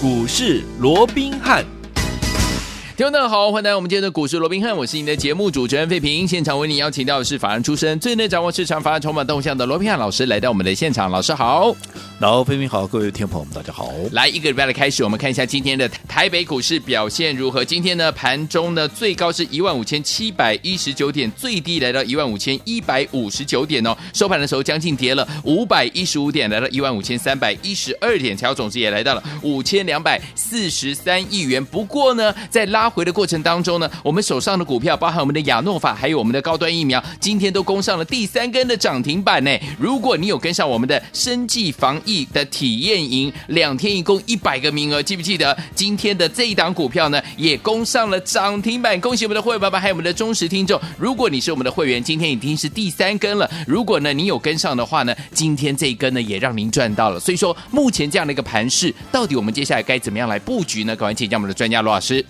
股市罗宾汉。听众大家好，欢迎来到我们今天的股市罗宾汉，我是你的节目主持人费平。现场为你邀请到的是法人出身、最能掌握市场法案筹码动向的罗宾汉老师，来到我们的现场。老师好，老费平好，各位听众朋友们大家好。来一个礼拜的开始，我们看一下今天的台北股市表现如何？今天呢，盘中呢最高是一万五千七百一十九点，最低来到一万五千一百五十九点哦。收盘的时候将近跌了五百一十五点，来到一万五千三百一十二点，成交总值也来到了五千两百四十三亿元。不过呢，在拉回的过程当中，呢，我们手上的股票，包含我们的亚诺法，还有我们的高端疫苗，今天都攻上了第三根的涨停板呢。如果你有跟上我们的生技防疫的体验营，两天一共一百个名额，记不记得今天的这一档股票呢，也攻上了涨停板？恭喜我们的会员爸爸，还有我们的忠实听众。如果你是我们的会员，今天已经是第三根了。如果呢你有跟上的话呢，今天这一根呢也让您赚到了。所以说，目前这样的一个盘势，到底我们接下来该怎么样来布局呢？赶快请教我们的专家罗老师。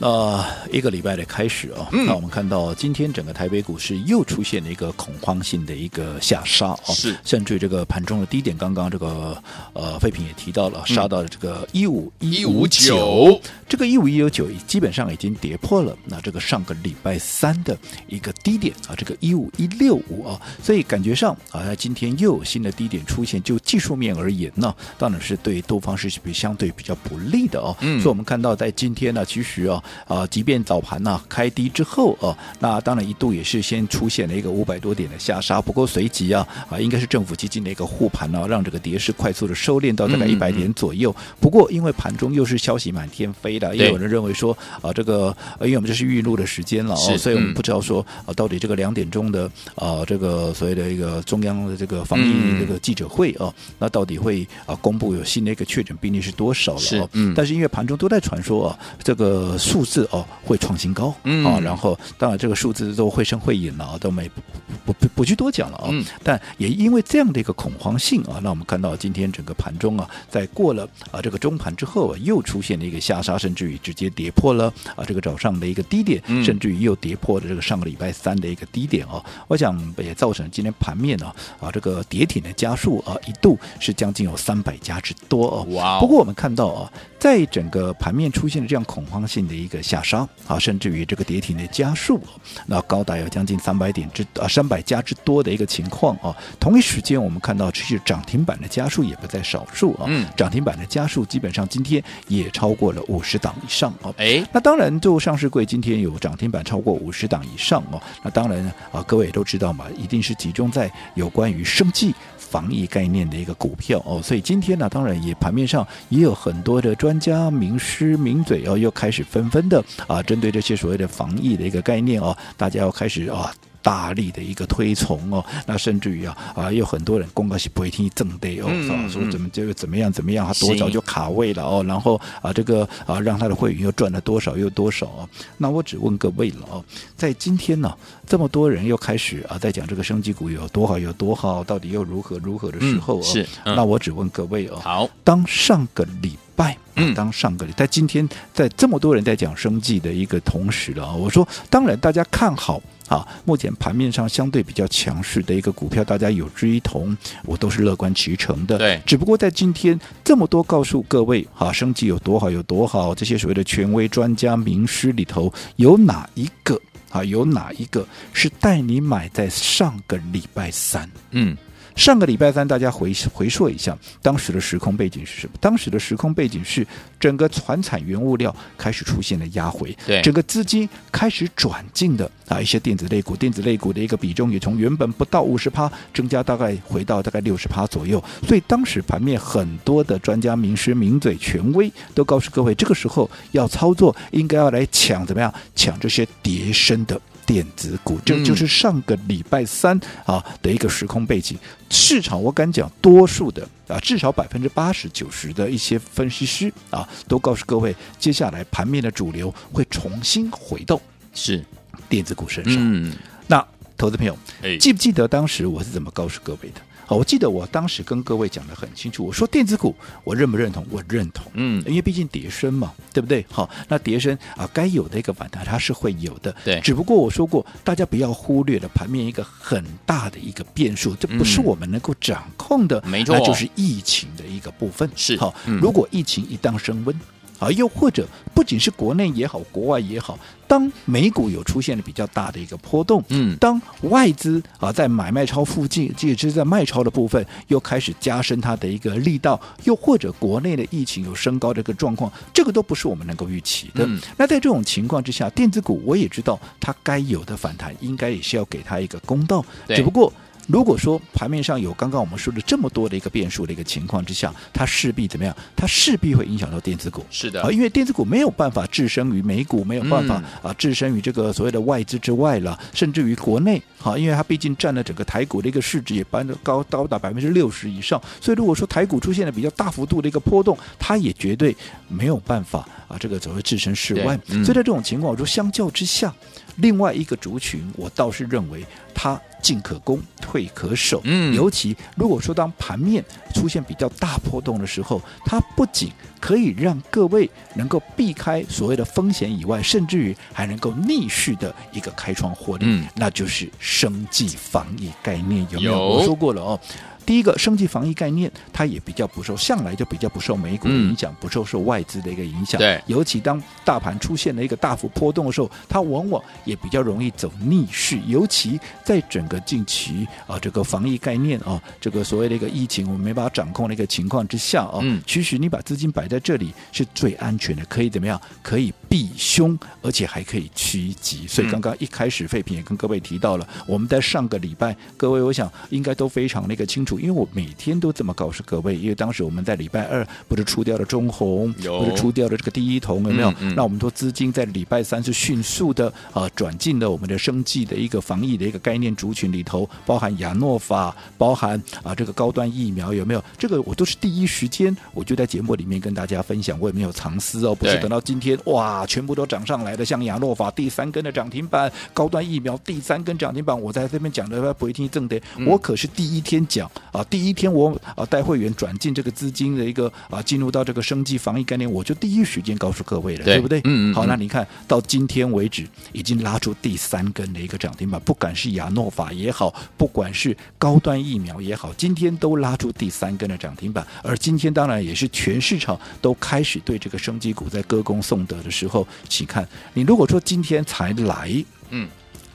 那一个礼拜的开始啊，嗯、那我们看到今天整个台北股市又出现了一个恐慌性的一个下杀啊，是甚至于这个盘中的低点，刚刚这个呃废品也提到了，杀到了这个一五一五九，这个一五一五九基本上已经跌破了那这个上个礼拜三的一个低点啊，这个一五一六五啊，所以感觉上啊，在今天又有新的低点出现，就技术面而言呢，当然是对多方是比相对比较不利的哦。嗯，所以我们看到在今天呢，其实啊。啊，即便早盘呢、啊、开低之后哦、啊，那当然一度也是先出现了一个五百多点的下杀，不过随即啊啊，应该是政府基金的一个护盘呢、啊，让这个跌势快速的收敛到大概一百点左右。嗯嗯，不过因为盘中又是消息满天飞的，也有人认为说啊，这个因为我们这是预录的时间了哦，所以我们不知道说啊，到底这个两点钟的啊这个所谓的一个中央的这个防疫这个记者会啊，那到底会啊公布有新的一个确诊病例是多少了？哦，嗯，但是因为盘中都在传说啊，这个数字哦会创新高，嗯啊，然后当然这个数字都绘声绘影了啊，都没不不不不去多讲了啊。嗯，但也因为这样的一个恐慌性啊，那我们看到今天整个盘中啊，在过了啊这个中盘之后啊，又出现了一个下杀，甚至于直接跌破了啊这个早上的一个低点，甚至于又跌破了这个上个礼拜三的一个低点啊。我想也造成今天盘面呢啊这个跌停的加数啊一度是将近有三百家之多哦。哇！不过我们看到啊。在整个盘面出现了这样恐慌性的一个下杀啊，甚至于这个跌停的家数，那高达有将近三百点之啊三百家之多的一个情况啊。同一时间，我们看到其实涨停板的家数也不在少数啊。嗯，涨停板的家数基本上今天也超过了五十档以上啊。哎，那当然，就上市柜今天有涨停板超过五十档以上哦。那当然啊，各位也都知道嘛，一定是集中在有关于生技。防疫概念的一个股票哦，所以今天呢，当然也盘面上也有很多的专家、名师、名嘴哦，又开始纷纷的啊，针对这些所谓的防疫的一个概念哦，大家要开始啊。大力的一个推崇哦，那甚至于啊啊，有很多人公告是不会听正的哦，嗯嗯、说怎么就怎么样怎么样，他多早就卡位了哦，然后啊这个啊让他的会员又赚了多少又多少哦。那我只问各位了哦，在今天呢、啊，这么多人又开始啊在讲这个生技股有多好有多好，到底又如何如何的时候哦，嗯、是，嗯、那我只问各位哦，好，当上个礼拜，嗯，当上个礼拜，在今天在这么多人在讲生计的一个同时了啊，我说当然大家看好。啊，目前盘面上相对比较强势的一个股票，大家有志一同，我都是乐观其成的。对，只不过在今天这么多告诉各位，哈，生技有多好有多好，这些所谓的权威专家名师里头，有哪一个啊？有哪一个是带你买在上个礼拜三？嗯。上个礼拜三，大家回回溯一下，当时的时空背景是什么？当时的时空背景是整个船产原物料开始出现了压回，对，整个资金开始转进的啊，一些电子类股，电子类股的一个比重也从原本不到五十趴，增加大概回到大概六十趴左右。所以当时盘面很多的专家、名师、名嘴、权威都告诉各位，这个时候要操作，应该要来抢怎么样？抢这些叠升的。电子股，这就是上个礼拜三啊的一个时空背景。市场我敢讲，多数的啊，至少百分之八十九十的一些分析师啊，都告诉各位，接下来盘面的主流会重新回到是电子股身上。嗯，那投资朋友，记不记得当时我是怎么告诉各位的？好，我记得我当时跟各位讲的很清楚，我说电子股我认不认同？我认同，嗯，因为毕竟跌升嘛，对不对？好，那跌升啊，该有的一个反弹它是会有的，对。只不过我说过，大家不要忽略了盘面一个很大的一个变数，这不是我们能够掌控的，没错，那就是疫情的一一个部分。是好，嗯如果疫情一旦升温。啊，又或者不仅是国内也好，国外也好，当美股有出现了比较大的一个波动，嗯当外资啊在买卖超附近，即是在卖超的部分又开始加深它的一个力道，又或者国内的疫情有升高这个状况，这个都不是我们能够预期的。嗯那在这种情况之下，电子股我也知道它该有的反弹，应该也是要给它一个公道，只不过。如果说盘面上有刚刚我们说的这么多的一个变数的一个情况之下，它势必怎么样？它势必会影响到电子股。是的啊，因为电子股没有办法置身于美股，没有办法、嗯啊置身于这个所谓的外资之外了，甚至于国内。好，因为它毕竟占了整个台股的一个市值也搬得高高达百分之六十以上，所以如果说台股出现了比较大幅度的一个波动，它也绝对没有办法啊这个所谓置身事外。嗯所以在这种情况，我说相较之下，另外一个族群，我倒是认为它进可攻，退可守。嗯尤其如果说当盘面出现比较大波动的时候，它不仅可以让各位能够避开所谓的风险以外，甚至于还能够逆势的一个开创获利，嗯那就是生计防疫概念有没有？有我说过了哦。第一个生技防疫概念，它也比较不受，向来就比较不受美股的影响，不受受外资的一个影响。对尤其当大盘出现了一个大幅波动的时候，它往往也比较容易走逆势。尤其在整个近期啊，这个防疫概念啊，这个所谓的一个疫情我们没办法掌控的一个情况之下啊，嗯其实你把资金摆在这里是最安全的，可以怎么样？可以避凶，而且还可以趋吉。所以刚刚一开始废品也跟各位提到了，我们在上个礼拜，各位我想应该都非常那个清楚，因为我每天都这么告诉各位，因为当时我们在礼拜二不是出掉了中红，有不是出掉了这个第一桶，有没有？嗯嗯那我们说资金在礼拜三是迅速的啊转进了我们的生计的一个防疫的一个概念族群里头，包含亚诺法，包含啊这个高端疫苗，有没有？这个我都是第一时间我就在节目里面跟大家分享，我也没有藏私哦，不是等到今天哇全部都涨上来的，像亚诺法第三根的涨停板，高端疫苗第三根涨停板，我在这边讲的不一定正的，嗯我可是第一天讲啊，第一天我啊带会员转进这个资金的一个啊进入到这个生机防疫概念，我就第一时间告诉各位了，对对不对？好，嗯嗯好那你看到今天为止已经拉出第三根的一个涨停板，不管是亚诺法也好，不管是高端疫苗也好，今天都拉出第三根的涨停板。而今天当然也是全市场都开始对这个生机股在歌功颂德的时候，请看你如果说今天才来，嗯，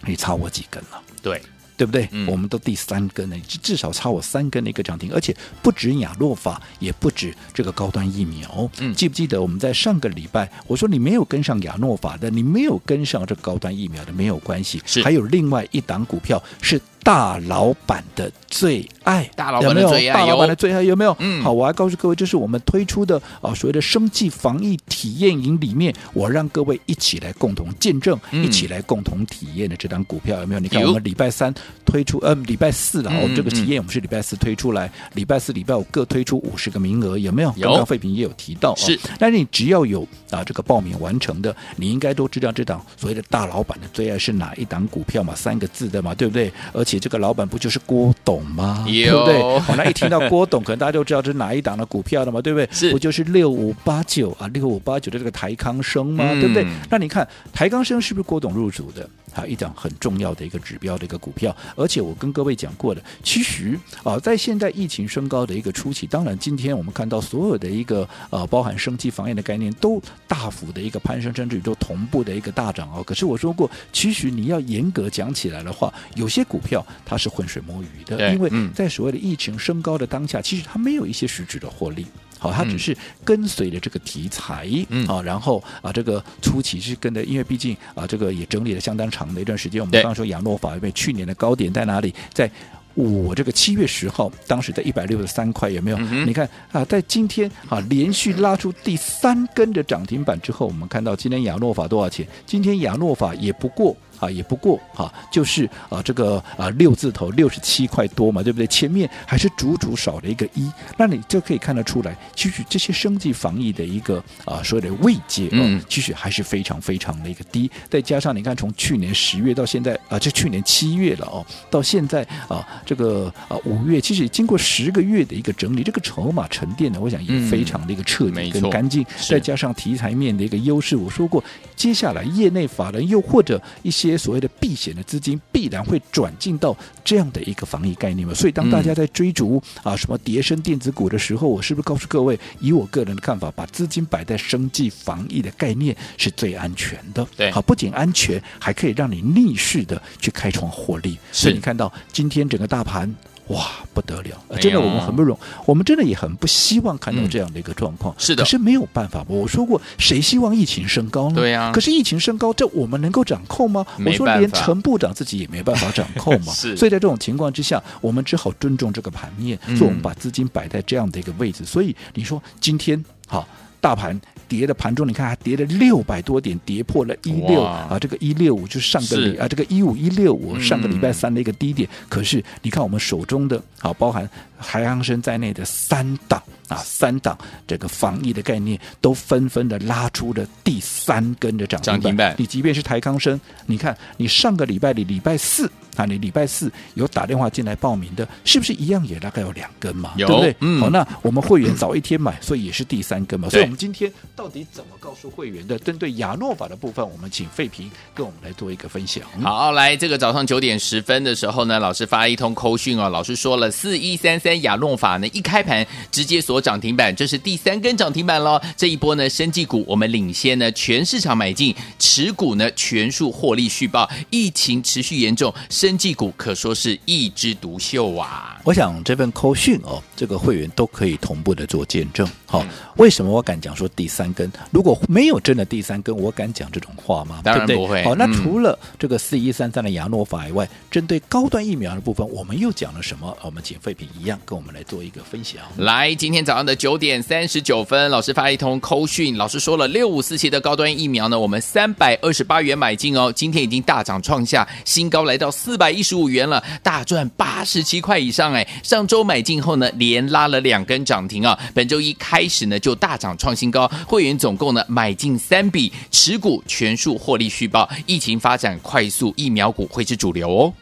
你差我几根了？对，对不对？嗯我们都第三根了，至至少差我三根的一个涨停，而且不止亚诺法，也不止这个高端疫苗。嗯记不记得我们在上个礼拜我说你没有跟上亚诺法的，你没有跟上这高端疫苗的没有关系，还有另外一档股票是大老板的最爱，大老板的最爱有大老板的最爱有没有？嗯好，我还告诉各位，这是我们推出的啊所谓的生计防疫体验营里面，我让各位一起来共同见证，嗯一起来共同体验的这档股票有没有？你看我们礼拜三推出，呃，礼拜四了，们这个体嗯验我们是礼拜四推出来，礼拜四、礼拜五各推出五十个名额，有没有？有刚刚费平也有提到，是哦，但是你只要有啊这个报名完成的，你应该都知道这档所谓的大老板的最爱是哪一档股票嘛？三个字的嘛，对不对？而且这个老板不就是郭董吗？对不对？好，那一听到郭董，可能大家就知道这是哪一档的股票了嘛，对不对？是不就是六五八九啊？六五八九的这个台康生吗？嗯对不对？那你看台康生是不是郭董入主的？啊，一档很重要的一个指标的一个股票，而且我跟各位讲过的，其实啊，在现在疫情升高的一个初期，当然今天我们看到所有的一个呃，包含生机防疫的概念都大幅的一个攀升，甚至于都同步的一个大涨哦。可是我说过，其实你要严格讲起来的话，有些股票它是浑水摸鱼的，因为嗯在所谓的疫情升高的当下，其实它没有一些实质的获利。好，它只是跟随着这个题材，嗯啊，然后啊，这个初期是跟的，因为毕竟啊，这个也整理了相当长的一段时间。我们刚刚说亚诺法，因为去年的高点在哪里？在我这个七月十号，当时在一百六十三块，有没有？嗯你看啊，在今天啊，连续拉出第三根的涨停板之后，我们看到今天亚诺法多少钱？今天亚诺法也不过。啊，也不过啊，就是啊，这个啊六字头六十七块多嘛，对不对？前面还是足足少了一个一，那你就可以看得出来，其实这些生技防疫的一个啊所谓的位阶，嗯，其实还是非常非常的一个低。再加上你看，从去年十月到现在啊，这去年七月了哦，到现在啊，这个啊五月，其实经过十个月的一个整理，这个筹码沉淀呢，我想也非常的一个彻底跟干净。是再加上题材面的一个优势，我说过，接下来业内法人又或者一些。些所谓的避险的资金必然会转进到这样的一个防疫概念嘛。所以当大家在追逐啊什么叠升电子股的时候，我是不是告诉各位，以我个人的看法，把资金摆在生计防疫的概念是最安全的。对，好，不仅安全，还可以让你逆势的去开创获利。所以你看到今天整个大盘。哇，不得了！真的，我们很不容，我们真的也很不希望看到这样的一个状况。嗯、是的，可是没有办法。我说过，谁希望疫情升高呢？对呀、啊。可是疫情升高，这我们能够掌控吗？我说，连陈部长自己也没办法掌控嘛。是。所以在这种情况之下，我们只好尊重这个盘面，所以我们把资金摆在这样的一个位置。嗯、所以你说今天好，大盘。跌的盘中，你看还跌了六百多点，跌破了一六啊，这个一六五就是上个礼啊，这个一五一六五上个礼拜三的一个低点。嗯、可是你看我们手中的啊，包含海康生在内的三档啊，三档这个防疫的概念都纷纷的拉出了第三根的涨停板。你即便是台康生，你看你上个礼拜的礼拜四。啊，你礼拜四有打电话进来报名的，是不是一样也大概有两根嘛？有对不对？嗯。好，那我们会员早一天买，所以也是第三根嘛。所以，我们今天到底怎么告诉会员的？针对亚诺法的部分，我们请费平跟我们来做一个分享。好，来，这个早上九点十分的时候呢，老师发一通扣讯哦，老师说了四一三三亚诺法呢，一开盘直接锁涨停板，这是第三根涨停板喽。这一波呢，生技股我们领先呢，全市场买进，持股呢全数获利续报。疫情持续严重，生技股可说是一枝独秀啊！我想这份扣讯哦，这个会员都可以同步的做见证。好、哦，嗯、为什么我敢讲说第三根？如果没有真的第三根，我敢讲这种话吗？当然不会。好、哦，那除了这个四一三三的亚诺法以外，嗯、针对高端疫苗的部分，我们又讲了什么？我们请废品一样跟我们来做一个分享。来，今天早上的九点三十九分，老师发一通扣讯，老师说了六五四七的高端疫苗呢，我们三百二十八元买进哦，今天已经大涨创下新高，来到四百一十。五元了，大赚八十七块以上哎！上周买进后呢，连拉了两根涨停啊！本周一开始呢，就大涨创新高。会员总共呢买进三笔，持股全数获利续报。疫情发展快速，疫苗股会是主流哦。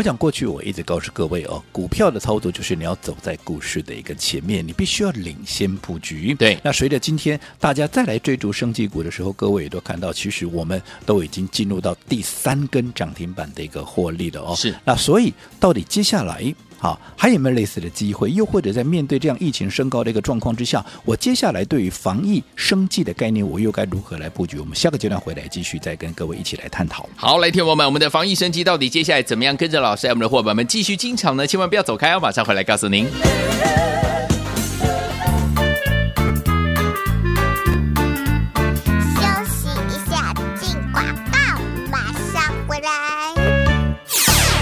我想过去我一直告诉各位哦，股票的操作就是你要走在股市的一个前面，你必须要领先布局。对，那随着今天大家再来追逐升级股的时候，各位也都看到，其实我们都已经进入到第三根涨停板的一个获利了哦。是，那所以到底接下来？好，还有没有类似的机会？又或者在面对这样疫情升高的一个状况之下，我接下来对于防疫生计的概念，我又该如何来布局？我们下个阶段回来继续再跟各位一起来探讨。好，来，听友们，我们的防疫生计到底接下来怎么样？跟着老师，我们的伙伴们继续进场呢？千万不要走开哦，马上回来告诉您。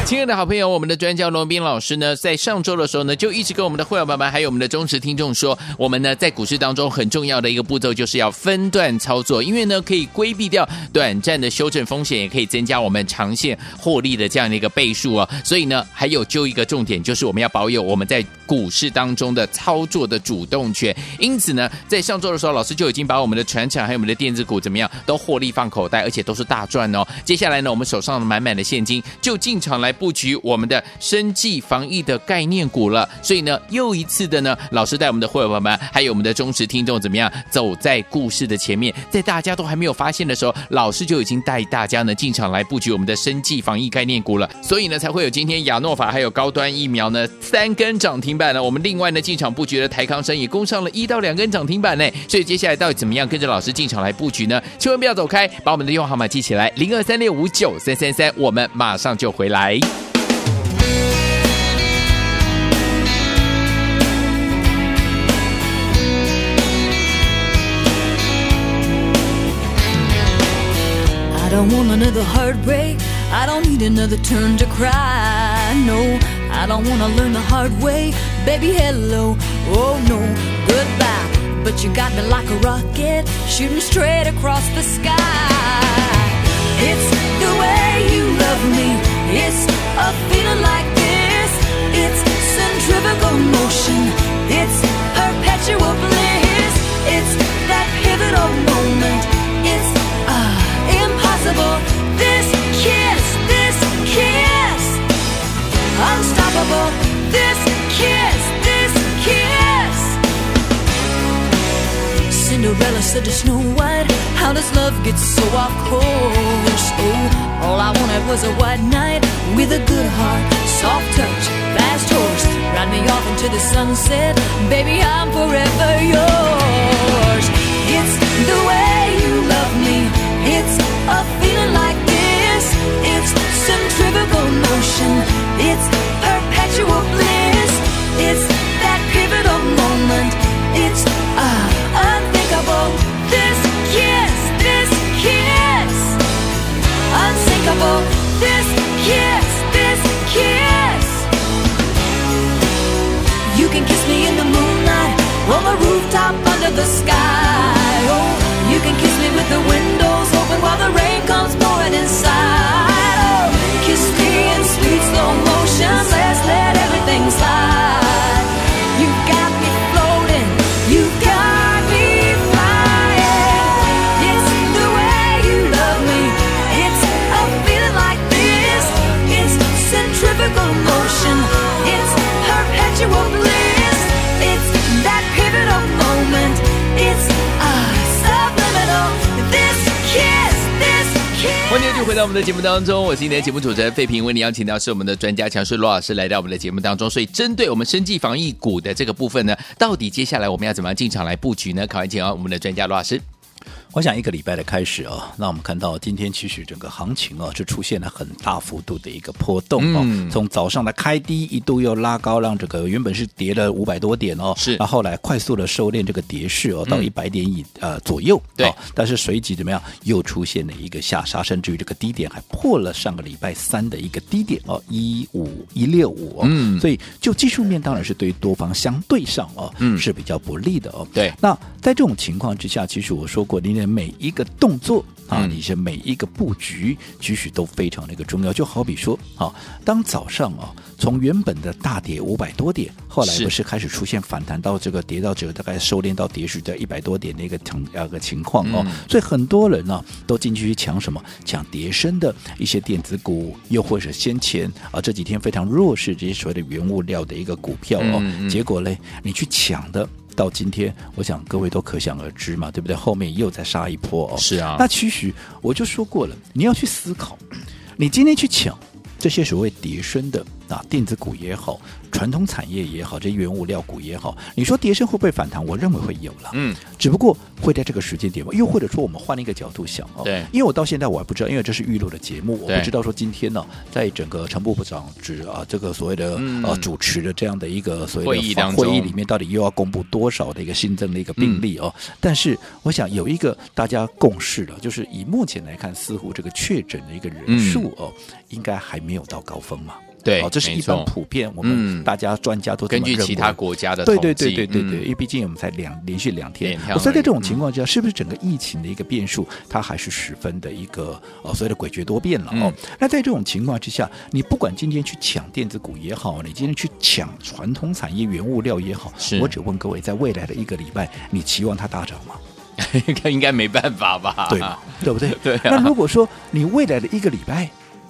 亲爱的好朋友，我们的专家罗宾老师呢，在上周的时候呢，就一直跟我们的会员朋友们，还有我们的忠实听众说，我们呢在股市当中很重要的一个步骤，就是要分段操作，因为呢可以规避掉短暂的修正风险，也可以增加我们长线获利的这样的一个倍数哦。所以呢，还有就一个重点，就是我们要保有我们在股市当中的操作的主动权。因此呢，在上周的时候，老师就已经把我们的船厂还有我们的电子股怎么样都获利放口袋，而且都是大赚哦。接下来呢，我们手上满满的现金，就进场来布。局我们的生技防疫的概念股了，所以呢，又一次的呢，老师带我们的会员朋友们，还有我们的忠实听众怎么样，走在故事的前面，在大家都还没有发现的时候，老师就已经带大家呢进场来布局我们的生技防疫概念股了，所以呢，才会有今天亚诺法还有高端疫苗呢三根涨停板呢，我们另外呢进场布局的台康生也攻上了一到两根涨停板呢，所以接下来到底怎么样跟着老师进场来布局呢？千万不要走开，把我们的电话号码记起来，零二三六五九三三三，我们马上就回来。Don't want another heartbreak. I don't need another turn to cry. No, I don't wanna learn the hard way. Baby, hello. Oh no, goodbye. But you got me like a rocket, shooting straight across the sky. It's the way you love me. It's Cinderella said to Snow White, How does love get so off course? Oh, all I wanted was a white knight with a good heart, soft touch, fast horse. Ride me off into the sunset, baby, I'm forever yours. It's the way you love me, it's a feeling like this. It's centrifugal motion, it's perpetual bliss. It's that pivotal moment. It's unthinkable. This kiss, this kiss, unsinkable. This kiss, this kiss. You can kiss me in the moonlight, on the rooftop under the sky. 欢迎继续回到我们的节目当中，我是今天的节目主持人费平，为您邀请到是我们的专家强势罗老师来到我们的节目当中。所以针对我们生技防疫股的这个部分呢，到底接下来我们要怎么样进场来布局呢？考完请啊，我们的专家罗老师。我想一个礼拜的开始啊，那我们看到今天其实整个行情啊，是出现了很大幅度的一个波动哦。嗯从早上的开低一度又拉高，让这个原本是跌了五百多点哦，是然后后来快速的收敛这个跌势哦，嗯到一百点以呃左右。对哦，但是随即怎么样，又出现了一个下杀，甚至于这个低点还破了上个礼拜三的一个低点哦，一五一六五哦。嗯所以就技术面当然是对于多方相对上哦，嗯是比较不利的哦。对那在这种情况之下，其实我说过，你的每一个动作啊，嗯你是每一个布局，其实都非常的一个重要。就好比说，啊，当早上啊，从原本的大跌五百多点，后来不是开始出现反弹到这个跌到这个大概收敛到跌势在一百多点的一个情呃个情况哦，嗯所以很多人呢、都进去抢什么？抢跌升的一些电子股，又或者先前啊这几天非常弱势这些所谓的原物料的一个股票哦，结果嘞，你去抢的。到今天，我想各位都可想而知嘛，对不对？后面又再杀一波哦。是啊那其实我就说过了，你要去思考，你今天去抢这些所谓叠升的啊，电子股也好，传统产业也好，这些原物料股也好，你说跌升会不会反弹？我认为会有了，嗯，只不过会在这个时间点嘛，又或者说我们换一个角度想哦，对。因为我到现在我还不知道，因为这是预录的节目，我不知道说今天呢，在整个陈部部长指啊这个所谓的、嗯。呃主持的这样的一个所谓的会议当中。会议里面，到底又要公布多少的一个新增的一个病例哦？但是我想有一个大家共识了，就是以目前来看，似乎这个确诊的一个人数哦，应该还没有到高峰嘛。对哦，这是一般普遍我嗯们大家专家都根据其他国家的对统计对对对对嗯对，因为毕竟我们才两连续两天，所以在这种情况之下，是不是整个疫情的一个变数，它还是十分的一个呃所谓的诡谲多变了哦？嗯那在这种情况之下，你不管今天去抢电子股也好，你今天去抢传统产业原物料也好，我只问各位，在未来的一个礼拜，你期望它大涨吗？应该没办法吧？对吗？对不对？对啊那如果说你未来的一个礼拜，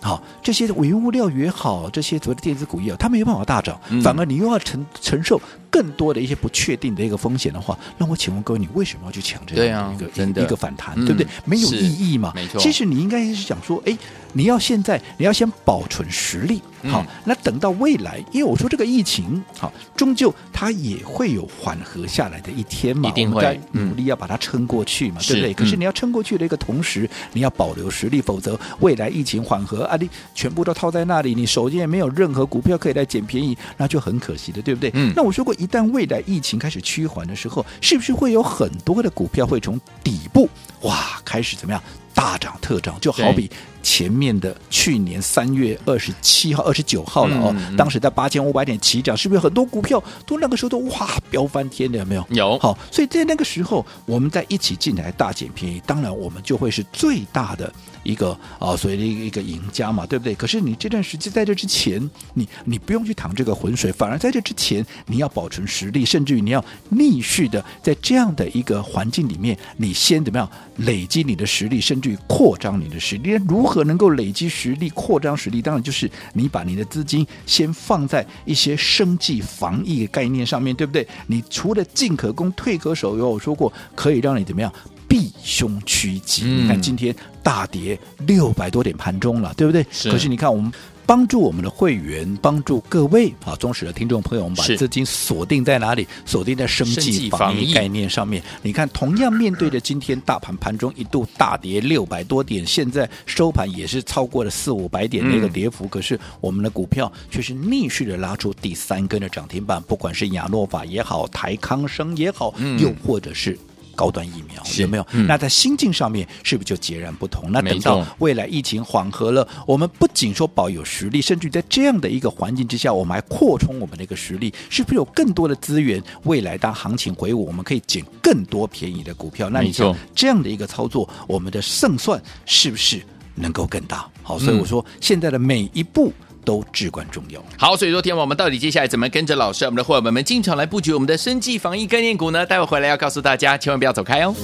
好，这些原物料也好，这些所谓的电子股也好，它没有办法大涨，嗯。反而你又要承承受更多的一些不确定的一个风险的话，那我请问各位，你为什么要去抢这样的一个、一个反弹，嗯对不对？没有意义嘛？没错其实你应该是想说，哎，你要现在你要先保存实力，好，嗯那等到未来，因为我说这个疫情，好，终究它也会有缓和下来的一天嘛，一定会努力要把它撑过去嘛，是对不对？可是嗯你要撑过去的一个同时，你要保留实力，否则未来疫情缓和啊，你全部都套在那里，你手机也没有任何股票可以来捡便宜，那就很可惜的，对不对？嗯那我说过，一旦未来疫情开始趋缓的时候，是不是会有很多的股票会从底部哇开始怎么样大涨特涨？就好比前面的去年三月二十七号、二十九号了哦，嗯嗯当时在八千五百点起涨，是不是很多股票都那个时候都哇飙翻天的？有没有？有好，所以在那个时候，我们在一起进来大捡便宜，当然我们就会是最大的一个啊，所谓的一个一个赢家嘛，对不对？可是你这段时间在这之前，你你不用去淌这个浑水，反而在这之前，你要保存实力，甚至于你要逆势的在这样的一个环境里面，你先怎么样累积你的实力，甚至于扩张你的实力？如何何能够累积实力、扩张实力？当然就是你把你的资金先放在一些生计防疫的概念上面，对不对？你除了进可攻、退可守，有我说过可以让你怎么样避凶趋吉。嗯、你看今天大跌六百多点盘中了，对不对？是。可是你看我们。帮助我们的会员，帮助各位啊，忠实的听众朋友，我们把资金锁定在哪里？锁定在生计防疫概念上面。你看，同样面对着今天大盘盘中一度大跌六百多点，现在收盘也是超过了四五百点的一个跌幅，嗯、可是我们的股票却是逆势的拉出第三根的涨停板，不管是亚诺法也好，台康生也好，嗯、又或者是。高端疫苗有没有？嗯、那在心境上面是不是就截然不同？那等到未来疫情缓和了，我们不仅说保有实力，甚至在这样的一个环境之下，我们还扩充我们的一个实力，是不是有更多的资源？未来当行情回稳，我们可以捡更多便宜的股票。那你说这样的一个操作，我们的胜算是不是能够更大？好，所以我说现在的每一步。都至关重要。好，所以说，天，我们到底接下来怎么跟着老师，我们的伙伴们进场来布局我们的生计防疫概念股呢？待会回来要告诉大家，千万不要走开哦。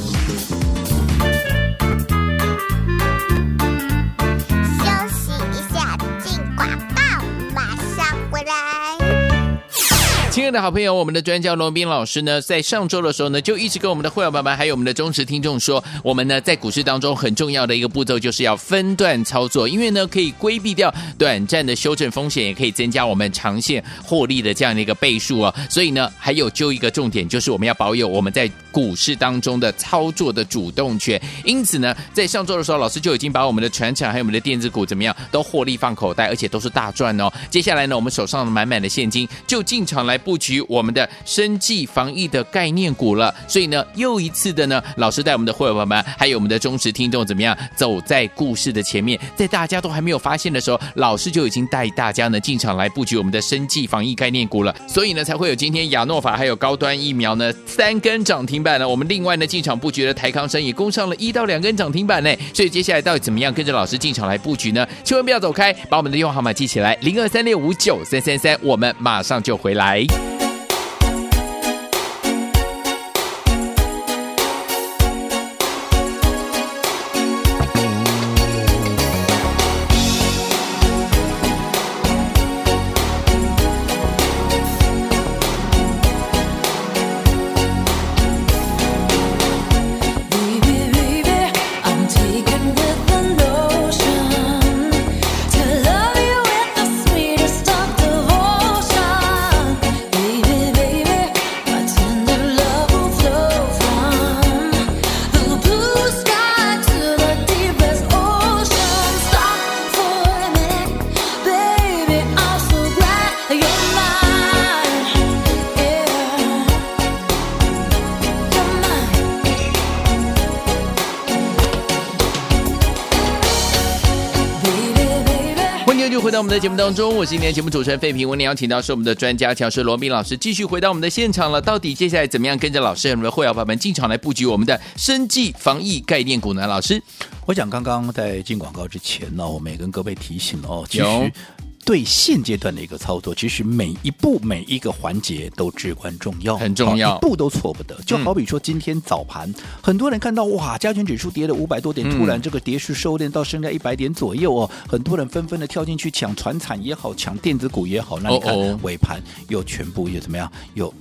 亲爱的好朋友，我们的专家罗宾老师呢，在上周的时候呢，就一直跟我们的会员朋友们，还有我们的忠实听众说，我们呢在股市当中很重要的一个步骤，就是要分段操作，因为呢可以规避掉短暂的修正风险，也可以增加我们长线获利的这样的一个倍数哦。所以呢，还有就一个重点，就是我们要保有我们在股市当中的操作的主动权。因此呢，在上周的时候，老师就已经把我们的传产还有我们的电子股怎么样都获利放口袋，而且都是大赚哦。接下来呢，我们手上满满的现金，就进场来布布局我们的生技防疫的概念股了，所以呢，又一次的呢，老师带我们的会员朋友们，还有我们的忠实听众怎么样，走在故事的前面，在大家都还没有发现的时候，老师就已经带大家呢进场来布局我们的生技防疫概念股了，所以呢，才会有今天亚诺法还有高端疫苗呢三根涨停板呢，我们另外呢进场布局的台康生也攻上了一到两根涨停板呢，所以接下来到底怎么样跟着老师进场来布局呢？千万不要走开，把我们的电话号码记起来，零二三六五九三三三，我们马上就回来。我们的节目当中，我是今天节目主持人费平。我们邀请到是我们的专家，讲师罗宾老师，继续回到我们的现场了。到底接下来怎么样跟着老师和我们的会员朋友们进场来布局我们的生计防疫概念股呢？老师，我想刚刚在进广告之前呢，我们也跟各位提醒了哦，其实。对现阶段的一个操作，其实每一步每一个环节都至关重要，很重要，一步都错不得。就好比说今天早盘，嗯、很多人看到哇，加权指数跌了五百多点，突然这个跌势收敛到剩下一百点左右哦，很多人纷纷的跳进去抢传产也好，抢电子股也好，那你看尾盘又全部又怎么样？又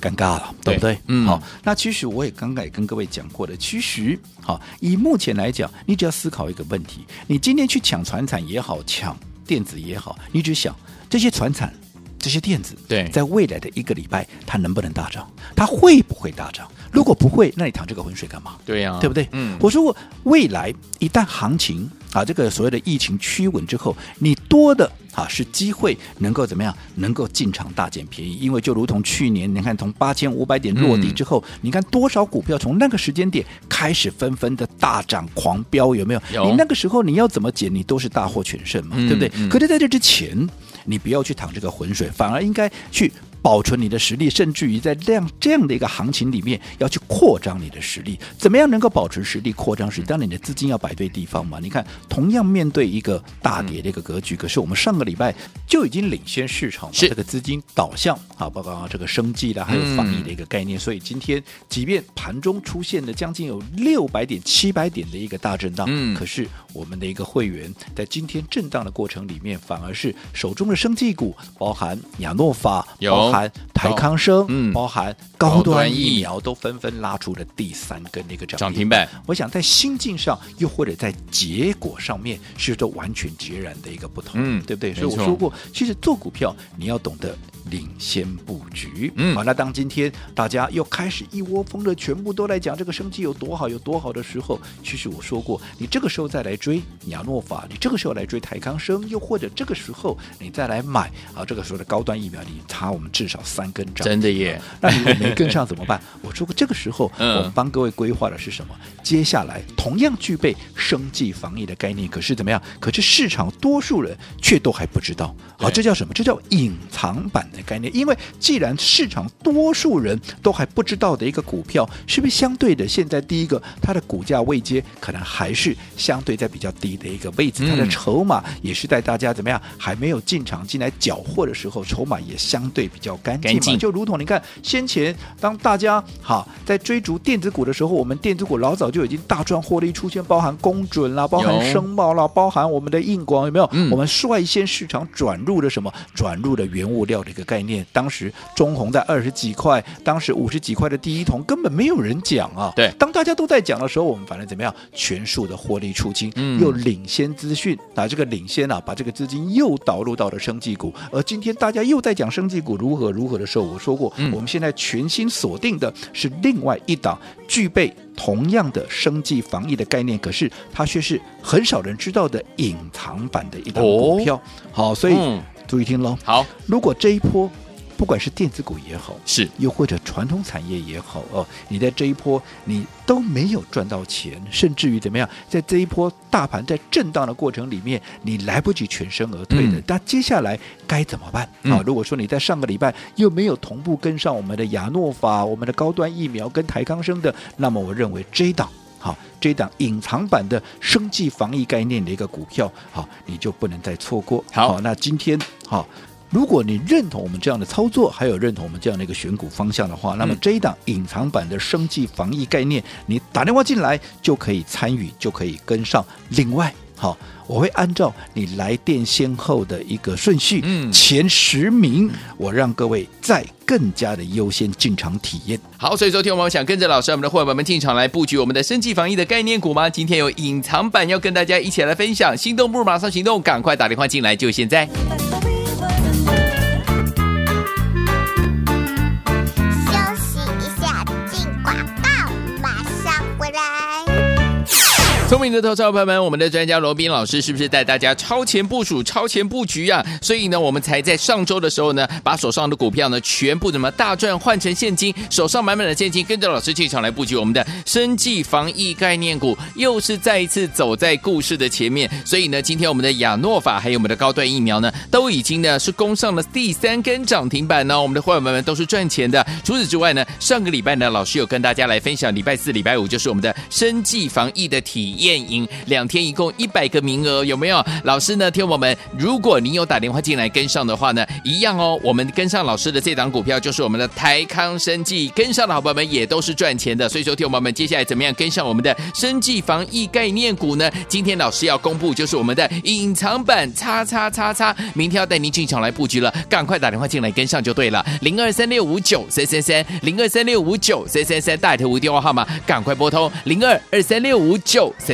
尴尬了，对，对不对？嗯，好，那其实我也刚刚也跟各位讲过的，其实好，以目前来讲，你只要思考一个问题，你今天去抢传产也好，抢。电子也好，你只想这些船产、这些电子，对，在未来的一个礼拜，它能不能大涨？它会不会大涨？如果不会，那你淌这个浑水干嘛？对呀、啊，对不对？嗯，我说过，未来一旦行情啊，这个所谓的疫情趋稳之后，你多的啊是机会能够怎么样？能够进场大捡便宜，因为就如同去年，你看从八千五百点落地之后，嗯、你看多少股票从那个时间点开始纷纷的大涨狂飙，有没有？有。你那个时候你要怎么捡？你都是大获全胜嘛，嗯、对不对？嗯、可是在这之前，你不要去淌这个浑水，反而应该去保存你的实力，甚至于在这样这样的一个行情里面，要去扩张你的实力。怎么样能够保持实力、扩张实力？当然，你的资金要摆对地方嘛。你看，同样面对一个大跌的一个格局，可是我们上个礼拜就已经领先市场，把这个资金导向啊，包括这个生计的，还有防疫的一个概念。所以今天，即便盘中出现了将近有六百点、七百点的一个大震荡，嗯，可是我们的一个会员在今天震荡的过程里面，反而是手中的生技股，包含亚诺法，包含台康生，嗯，包含高端疫苗，都纷纷拉出了第三根那个涨停板。我想在心境上，又或者在结果上面，是都完全截然的一个不同，嗯，对不对？所以我说过，其实做股票你要懂得领先布局，嗯，好，那当今天大家又开始一窝蜂的全部都来讲这个生机有多好有多好的时候，其实我说过，你这个时候再来追亚诺法，你这个时候来追台康生，又或者这个时候你再来买啊，这个时候的高端疫苗，你差我们至少三根涨，真的耶！那你没跟上怎么办？我说过，这个时候我们帮各位规划的是什么？接下来同样具备生计防疫的概念，可是怎么样？可是市场多数人却都还不知道，好，这叫什么？这叫隐藏版的概念。因为既然市场多数人都还不知道的一个股票，是不是相对的？现在第一个，它的股价位阶可能还是相对在比较低的一个位置，它的筹码也是在大家怎么样还没有进场进来缴获的时候，筹码也相对比较干净嘛。就如同你看，先前当大家哈在追逐电子股的时候，我们电子股老早就已经大赚获利出现，包含公准啦，包含声茂啦，包含我们的硬广有没有？嗯、我们率先市场转入了什么？转入了原物料的一个概念。当时中红在二十几块，当时五十几块的第一桶根本没有人讲啊。对，当大家都在讲的时候，我们反正怎么样，全数的获利出清，嗯、又领先资讯啊，这个领先啊，把这个资金又导入到了生技股。而今天大家又在讲生技股如何如何的时候，我说过，嗯、我们现在全新锁定的是另外一档具备同样的生技防疫的概念，可是它却是很少人知道的隐藏版的一档股票。哦、好，所以、嗯、注意听喽。好，如果这一波。不管是电子股也好，是又或者传统产业也好哦，你在这一波你都没有赚到钱，甚至于怎么样，在这一波大盘在震荡的过程里面，你来不及全身而退的，嗯、那接下来该怎么办啊？嗯、如果说你在上个礼拜又没有同步跟上我们的亚诺法、我们的高端疫苗跟台康生的，那么我认为这一档好，这一档隐藏版的生计防疫概念的一个股票，好，你就不能再错过。好，好，那今天好。如果你认同我们这样的操作，还有认同我们这样的一个选股方向的话，那么这一档隐藏版的生计防疫概念，你打电话进来就可以参与，就可以跟上。另外，好，我会按照你来电先后的一个顺序，嗯，前十名，我让各位再更加的优先进场体验。好，所以昨天我们想跟着老师，我们的伙伴们进场来布局我们的生计防疫的概念股吗？今天有隐藏版要跟大家一起来分享，心动不如马上行动，赶快打电话进来，就现在。明的投资者朋友们，我们的专家罗宾老师是不是带大家超前部署、超前布局啊？所以呢，我们才在上周的时候呢，把手上的股票呢全部怎么大赚换成现金，手上满满的现金，跟着老师进场来布局我们的生技防疫概念股，又是再一次走在故事的前面。所以呢，今天我们的亚诺法还有我们的高端疫苗呢，都已经呢是攻上了第三根涨停板呢。我们的伙伴们都是赚钱的。除此之外呢，上个礼拜呢，老师有跟大家来分享，礼拜四、礼拜五就是我们的生技防疫的体验。验营两天一共一百个名额，有没有？老师呢？听我们，如果你有打电话进来跟上的话呢，一样哦。我们跟上老师的这档股票就是我们的台康生技，跟上的好朋友们也都是赚钱的。所以说，听我们接下来怎么样跟上我们的生技防疫概念股呢？今天老师要公布就是我们的隐藏版叉叉叉叉，明天要带您进场来布局了，赶快打电话进来跟上就对了。零二三六五九三三三，零二三六五九三三三，大头无电话号码，赶快拨通零二二三六五九。